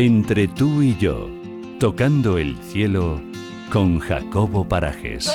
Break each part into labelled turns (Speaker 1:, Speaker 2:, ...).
Speaker 1: Entre tú y yo, tocando el cielo con Jacobo Parajes.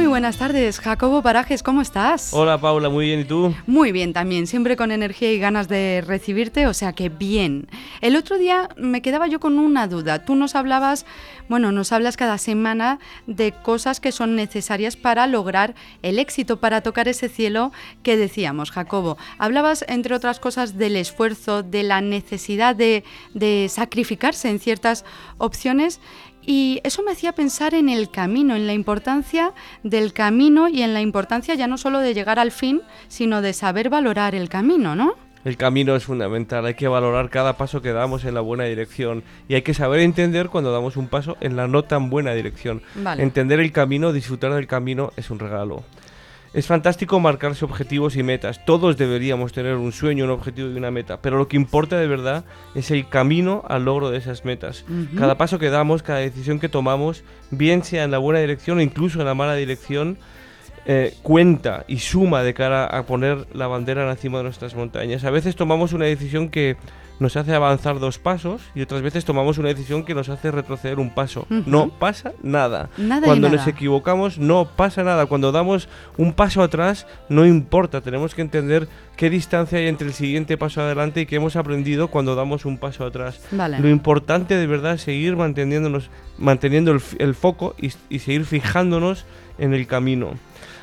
Speaker 2: Muy buenas tardes, Jacobo Parajes, ¿cómo estás?
Speaker 3: Hola Paula, muy bien, ¿y tú?
Speaker 2: Muy bien también, siempre con energía y ganas de recibirte, o sea que bien. El otro día me quedaba yo con una duda. Tú nos hablabas, bueno, nos hablas cada semana de cosas que son necesarias para lograr el éxito, para tocar ese cielo que decíamos, Jacobo. Hablabas, entre otras cosas, del esfuerzo, de la necesidad de, de sacrificarse en ciertas opciones. Y eso me hacía pensar en el camino, en la importancia del camino y en la importancia ya no solo de llegar al fin, sino de saber valorar el camino, ¿no?
Speaker 3: El camino es fundamental, hay que valorar cada paso que damos en la buena dirección y hay que saber entender cuando damos un paso en la no tan buena dirección.
Speaker 2: Vale.
Speaker 3: Entender el camino, disfrutar del camino es un regalo. Es fantástico marcarse objetivos y metas. Todos deberíamos tener un sueño, un objetivo y una meta. Pero lo que importa de verdad es el camino al logro de esas metas. Cada paso que damos, cada decisión que tomamos, bien sea en la buena dirección o incluso en la mala dirección, eh, cuenta y suma de cara a poner la bandera encima de nuestras montañas. A veces tomamos una decisión que nos hace avanzar dos pasos y otras veces tomamos una decisión que nos hace retroceder un paso. No pasa nada. Cuando nos equivocamos no pasa nada. Cuando damos un paso atrás no importa. Tenemos que entender qué distancia hay entre el siguiente paso adelante y qué hemos aprendido cuando damos un paso atrás.
Speaker 2: Vale.
Speaker 3: Lo importante de verdad es seguir manteniéndonos, manteniendo el, foco y, y seguir fijándonos en el camino.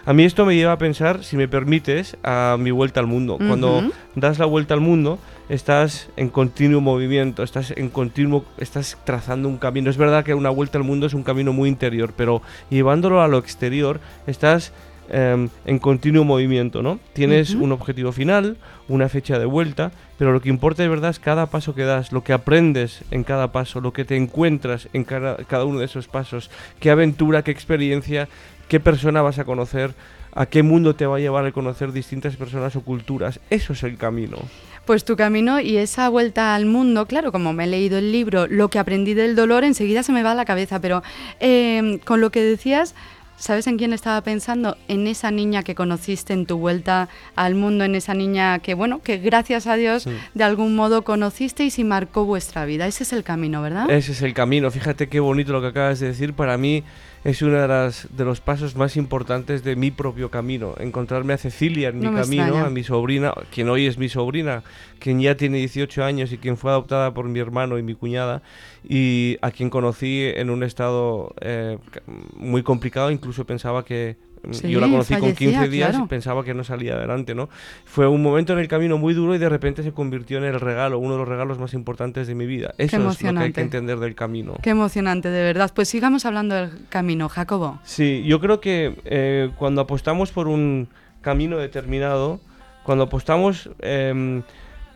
Speaker 3: A mí esto me lleva a pensar, si me permites, a mi vuelta al mundo. Cuando das la vuelta al mundo, estás en continuo movimiento, estás en continuo, estás trazando un camino. Es verdad que una vuelta al mundo es un camino muy interior, pero llevándolo a lo exterior, estás em, en continuo movimiento, ¿no? Tienes un objetivo final, una fecha de vuelta, pero lo que importa de verdad es cada paso que das, lo que aprendes en cada paso, lo que te encuentras en cada, cada uno de esos pasos, qué aventura, qué experiencia, qué persona vas a conocer, a qué mundo te va a llevar el conocer distintas personas o culturas. Eso es el camino.
Speaker 2: Pues tu camino y esa vuelta al mundo, claro, como me he leído el libro, lo que aprendí del dolor enseguida se me va a la cabeza, pero eh, con lo que decías, ¿sabes en quién estaba pensando? En esa niña que conociste en tu vuelta al mundo, en esa niña que, bueno, que gracias a Dios
Speaker 3: Sí.
Speaker 2: de algún modo conocisteis y marcó vuestra vida. Ese es el camino, ¿verdad?
Speaker 3: Ese es el camino. Fíjate qué bonito lo que acabas de decir. Para mí es uno de, las, de los pasos más importantes de mi propio camino. Encontrarme a Cecilia en
Speaker 2: No
Speaker 3: mi camino,
Speaker 2: extraña.
Speaker 3: a mi sobrina, quien hoy es mi sobrina, quien ya tiene 18 años y quien fue adoptada por mi hermano y mi cuñada, y a quien conocí en un estado eh, muy complicado. Incluso pensaba que... mm,
Speaker 2: Sí,
Speaker 3: yo la conocí con
Speaker 2: fallecía,
Speaker 3: 15 días
Speaker 2: claro.
Speaker 3: y pensaba que no salía adelante, ¿no? Fue un momento en el camino muy duro y de repente se convirtió en el regalo, uno de los regalos más importantes de mi vida. Eso es lo que hay que entender del camino.
Speaker 2: Qué emocionante, de verdad. Pues sigamos hablando del camino, Jacobo.
Speaker 3: Sí, yo creo que eh, cuando apostamos por un camino determinado, cuando apostamos em,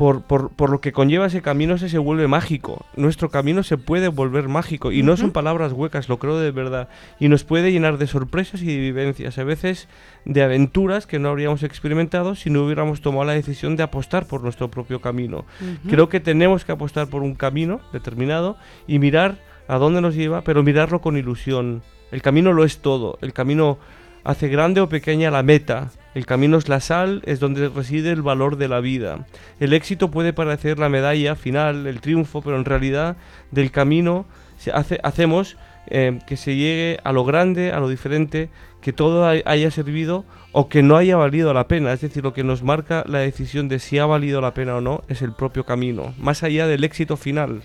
Speaker 3: por, por- por lo que conlleva ese camino, ese se vuelve mágico. Nuestro camino se puede volver mágico. Y no son palabras huecas, lo creo de verdad. Y nos puede llenar de sorpresas y de vivencias, a veces de aventuras que no habríamos experimentado si no hubiéramos tomado la decisión de apostar por nuestro propio camino. Creo que tenemos que apostar por un camino determinado y mirar a dónde nos lleva, pero mirarlo con ilusión. El camino lo es todo. El camino hace grande o pequeña la meta. El camino es la sal, es donde reside el valor de la vida. El éxito puede parecer la medalla final, el triunfo, pero en realidad del camino hacemos eh, que se llegue a lo grande, a lo diferente, que todo hay- haya servido o que no haya valido la pena. Es decir, lo que nos marca la decisión de si ha valido la pena o no es el propio camino, más allá del éxito final.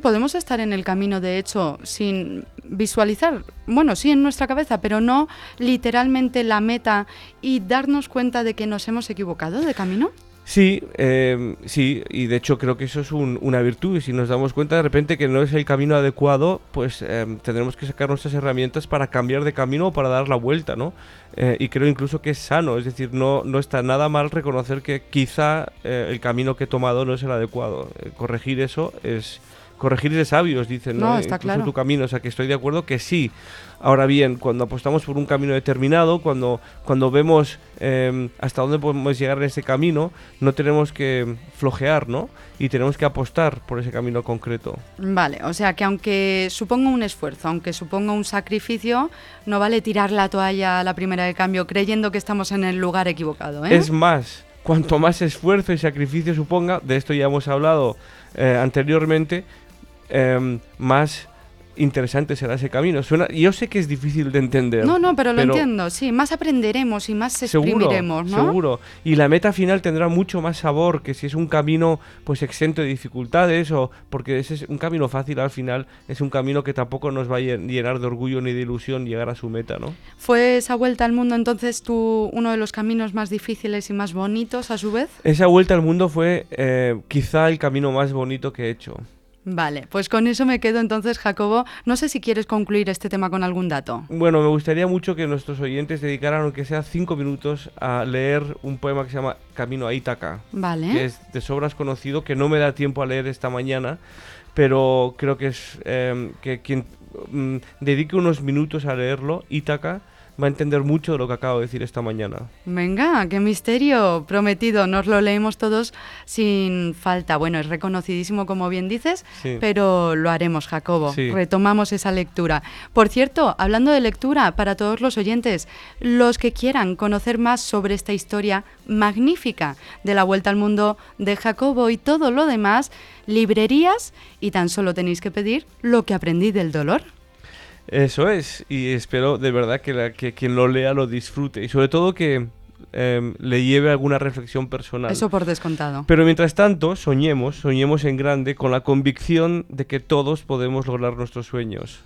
Speaker 2: Podemos estar en el camino, de hecho, sin visualizar, bueno, sí en nuestra cabeza, pero no literalmente la meta y darnos cuenta de que nos hemos equivocado de camino.
Speaker 3: Sí, eh, sí, y de hecho creo que eso es un- una virtud y si nos damos cuenta de repente que no es el camino adecuado, pues eh, tendremos que sacar nuestras herramientas para cambiar de camino o para dar la vuelta, ¿no? Eh, y creo incluso que es sano, es decir, no, no está nada mal reconocer que quizá eh, el camino que he tomado no es el adecuado. Eh, corregir eso es corregir de sabios, dicen, ¿no?
Speaker 2: No, está
Speaker 3: Incluso
Speaker 2: claro.
Speaker 3: tu camino, o sea que estoy de acuerdo que sí. Ahora bien, cuando apostamos por un camino determinado, cuando, cuando vemos eh, hasta dónde podemos llegar en ese camino, no tenemos que flojear, ¿no? Y tenemos que apostar por ese camino concreto.
Speaker 2: Vale, o sea que aunque suponga un esfuerzo, aunque suponga un sacrificio, no vale tirar la toalla a la primera de cambio creyendo que estamos en el lugar equivocado, ¿eh?
Speaker 3: Es más, cuanto más esfuerzo y sacrificio suponga, de esto ya hemos hablado eh, anteriormente, em, más interesante será ese camino. Suena, yo sé que es difícil de entender.
Speaker 2: No, no, pero lo entiendo, sí, más aprenderemos y más
Speaker 3: Seguro,
Speaker 2: exprimiremos, ¿no?
Speaker 3: seguro. Y la meta final tendrá mucho más sabor que si es un camino pues exento de dificultades o porque ese es un camino fácil al final es un camino que tampoco nos va a llen- llenar de orgullo ni de ilusión llegar a su meta, ¿no?
Speaker 2: ¿Fue esa vuelta al mundo entonces tú uno de los caminos más difíciles y más bonitos a su vez?
Speaker 3: Esa vuelta al mundo fue eh, quizá el camino más bonito que he hecho.
Speaker 2: Vale, pues con eso me quedo entonces, Jacobo. No sé si quieres concluir este tema con algún dato.
Speaker 3: Bueno, me gustaría mucho que nuestros oyentes dedicaran, aunque sea cinco minutos, a leer un poema que se llama Camino a Ítaca, que
Speaker 2: Vale.
Speaker 3: es de sobras conocido, que no me da tiempo a leer esta mañana, pero creo que es eh, que quien mm, dedique unos minutos a leerlo, Ítaca, va a entender mucho de lo que acabo de decir esta mañana.
Speaker 2: Venga, qué misterio prometido. Nos lo leemos todos sin falta. Bueno, es reconocidísimo como bien dices,
Speaker 3: Sí.
Speaker 2: pero lo haremos, Jacobo.
Speaker 3: Sí.
Speaker 2: Retomamos esa lectura. Por cierto, hablando de lectura, para todos los oyentes, los que quieran conocer más sobre esta historia magnífica de la vuelta al mundo de Jacobo y todo lo demás, librerías y tan solo tenéis que pedir lo que aprendí del dolor.
Speaker 3: Eso es, y espero de verdad que, la- que quien lo lea lo disfrute y sobre todo que em, le lleve alguna reflexión personal.
Speaker 2: Eso por descontado.
Speaker 3: Pero mientras tanto, soñemos, soñemos en grande con la convicción de que todos podemos lograr nuestros sueños.